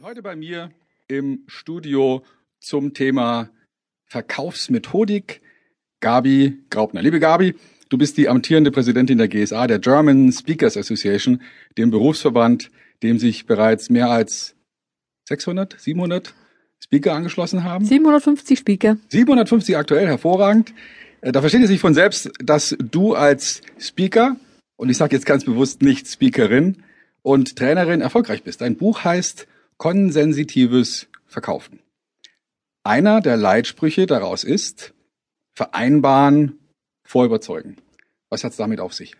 Und heute bei mir im Studio zum Thema Verkaufsmethodik Gabi Graubner. Liebe Gabi, du bist die amtierende Präsidentin der GSA, der German Speakers Association, dem Berufsverband, dem sich bereits mehr als 600, 700 Speaker angeschlossen haben. 750 Speaker. 750 aktuell, hervorragend. Äh, da versteht es sich von selbst, dass du als Speaker, und ich sage jetzt ganz bewusst nicht Speakerin und Trainerin, erfolgreich bist. Dein Buch heißt konsensitives Verkaufen. Einer der Leitsprüche daraus ist, vereinbaren, vorüberzeugen. Was hat's damit auf sich?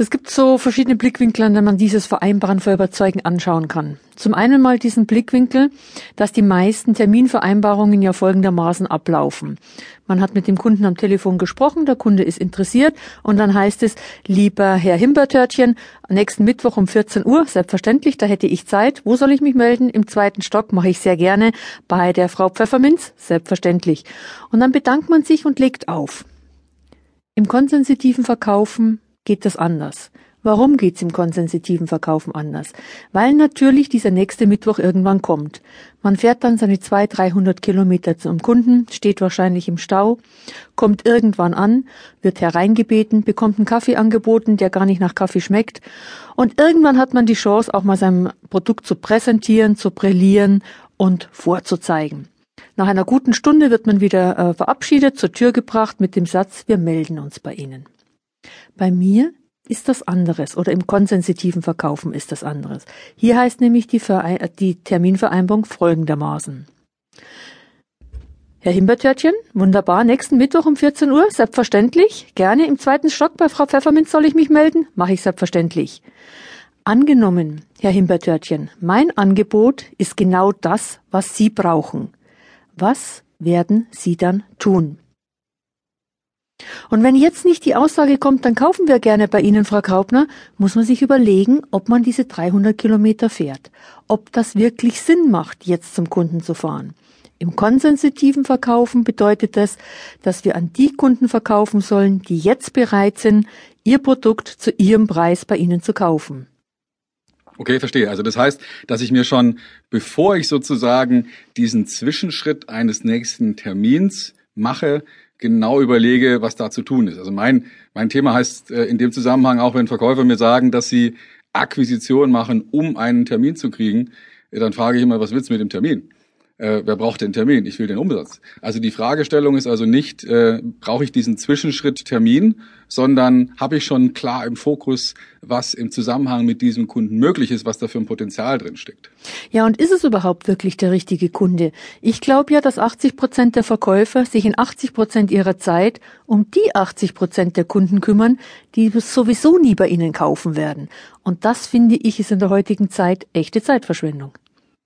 Es gibt so verschiedene Blickwinkel, an denen man dieses Vereinbaren vor Überzeugen anschauen kann. Zum einen mal diesen Blickwinkel, dass die meisten Terminvereinbarungen ja folgendermaßen ablaufen. Man hat mit dem Kunden am Telefon gesprochen, der Kunde ist interessiert und dann heißt es, lieber Herr Himbertörtchen, nächsten Mittwoch um 14 Uhr, selbstverständlich, da hätte ich Zeit. Wo soll ich mich melden? Im zweiten Stock mache ich sehr gerne bei der Frau Pfefferminz, selbstverständlich. Und dann bedankt man sich und legt auf. Im konsensitiven Verkaufen geht das anders. Warum geht's im konsensitiven Verkaufen anders? Weil natürlich dieser nächste Mittwoch irgendwann kommt. Man fährt dann seine 200, 300 Kilometer zum Kunden, steht wahrscheinlich im Stau, kommt irgendwann an, wird hereingebeten, bekommt einen Kaffee angeboten, der gar nicht nach Kaffee schmeckt. Und irgendwann hat man die Chance, auch mal sein Produkt zu präsentieren, zu brillieren und vorzuzeigen. Nach einer guten Stunde wird man wieder äh, verabschiedet, zur Tür gebracht mit dem Satz, wir melden uns bei Ihnen. Bei mir ist das anderes oder im konsensitiven Verkaufen ist das anderes. Hier heißt nämlich die, Verein die Terminvereinbarung folgendermaßen. Herr Himbertörtchen, wunderbar, nächsten Mittwoch um 14 Uhr, selbstverständlich. Gerne im zweiten Stock bei Frau Pfefferminz soll ich mich melden? Mache ich selbstverständlich. Angenommen, Herr Himbertörtchen, mein Angebot ist genau das, was Sie brauchen. Was werden Sie dann tun? Und wenn jetzt nicht die Aussage kommt, dann kaufen wir gerne bei Ihnen, Frau Graubner, muss man sich überlegen, ob man diese 300 Kilometer fährt. Ob das wirklich Sinn macht, jetzt zum Kunden zu fahren. Im konsensitiven Verkaufen bedeutet das, dass wir an die Kunden verkaufen sollen, die jetzt bereit sind, ihr Produkt zu ihrem Preis bei Ihnen zu kaufen. Okay, verstehe. Also das heißt, dass ich mir schon, bevor ich sozusagen diesen Zwischenschritt eines nächsten Termins mache, genau überlege, was da zu tun ist. Also mein, mein Thema heißt äh, in dem Zusammenhang auch, wenn Verkäufer mir sagen, dass sie Akquisition machen, um einen Termin zu kriegen, dann frage ich immer, was willst du mit dem Termin? Äh, wer braucht den Termin? Ich will den Umsatz. Also die Fragestellung ist also nicht, äh, brauche ich diesen Zwischenschritt Termin, sondern habe ich schon klar im Fokus, was im Zusammenhang mit diesem Kunden möglich ist, was da für ein Potenzial drin steckt. Ja, und ist es überhaupt wirklich der richtige Kunde? Ich glaube ja, dass 80 Prozent der Verkäufer sich in 80 Prozent ihrer Zeit um die 80 Prozent der Kunden kümmern, die sowieso nie bei ihnen kaufen werden. Und das finde ich ist in der heutigen Zeit echte Zeitverschwendung.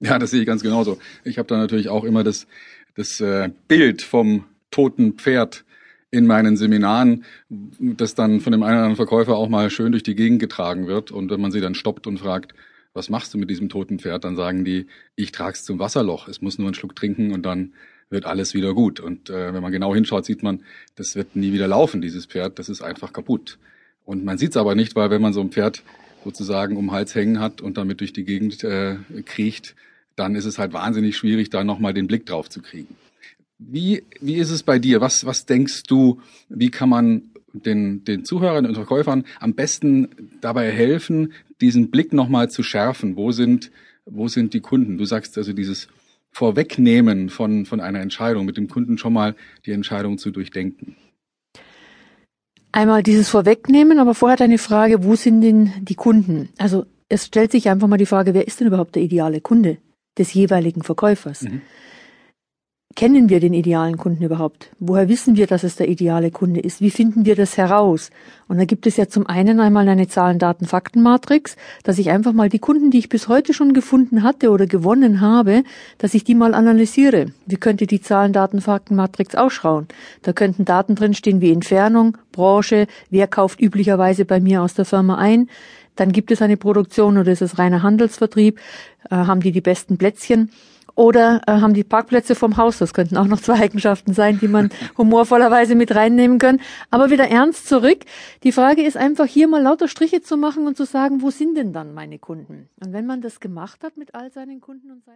Ja, das sehe ich ganz genauso. Ich habe da natürlich auch immer das, das äh, Bild vom toten Pferd in meinen Seminaren, das dann von dem einen oder anderen Verkäufer auch mal schön durch die Gegend getragen wird. Und wenn man sie dann stoppt und fragt, was machst du mit diesem toten Pferd, dann sagen die, ich trag's zum Wasserloch. Es muss nur einen Schluck trinken und dann wird alles wieder gut. Und äh, wenn man genau hinschaut, sieht man, das wird nie wieder laufen, dieses Pferd. Das ist einfach kaputt. Und man sieht's aber nicht, weil wenn man so ein Pferd sozusagen um den Hals hängen hat und damit durch die Gegend äh, kriecht, dann ist es halt wahnsinnig schwierig, da nochmal den Blick drauf zu kriegen. Wie, wie ist es bei dir? Was, was denkst du, wie kann man den, den Zuhörern und Verkäufern am besten dabei helfen, diesen Blick nochmal zu schärfen? Wo sind, wo sind die Kunden? Du sagst also dieses Vorwegnehmen von, von einer Entscheidung, mit dem Kunden schon mal die Entscheidung zu durchdenken. Einmal dieses Vorwegnehmen, aber vorher deine Frage, wo sind denn die Kunden? Also es stellt sich einfach mal die Frage, wer ist denn überhaupt der ideale Kunde? Des jeweiligen Verkäufers. Mhm. Kennen wir den idealen Kunden überhaupt? Woher wissen wir, dass es der ideale Kunde ist? Wie finden wir das heraus? Und da gibt es ja zum einen einmal eine Zahlen, Daten, Fakten-Matrix, dass ich einfach mal die Kunden, die ich bis heute schon gefunden hatte oder gewonnen habe, dass ich die mal analysiere. Wie könnte die Zahlen, Daten, Fakten-Matrix ausschauen? Da könnten Daten drinstehen wie Entfernung, Branche, wer kauft üblicherweise bei mir aus der Firma ein, dann gibt es eine Produktion oder ist es reiner Handelsvertrieb, äh, haben die die besten Plätzchen oder äh, haben die Parkplätze vom Haus. Das könnten auch noch zwei Eigenschaften sein, die man humorvollerweise mit reinnehmen können. Aber wieder ernst zurück. Die Frage ist einfach hier mal lauter Striche zu machen und zu sagen, wo sind denn dann meine Kunden? Und wenn man das gemacht hat mit all seinen Kunden und seinen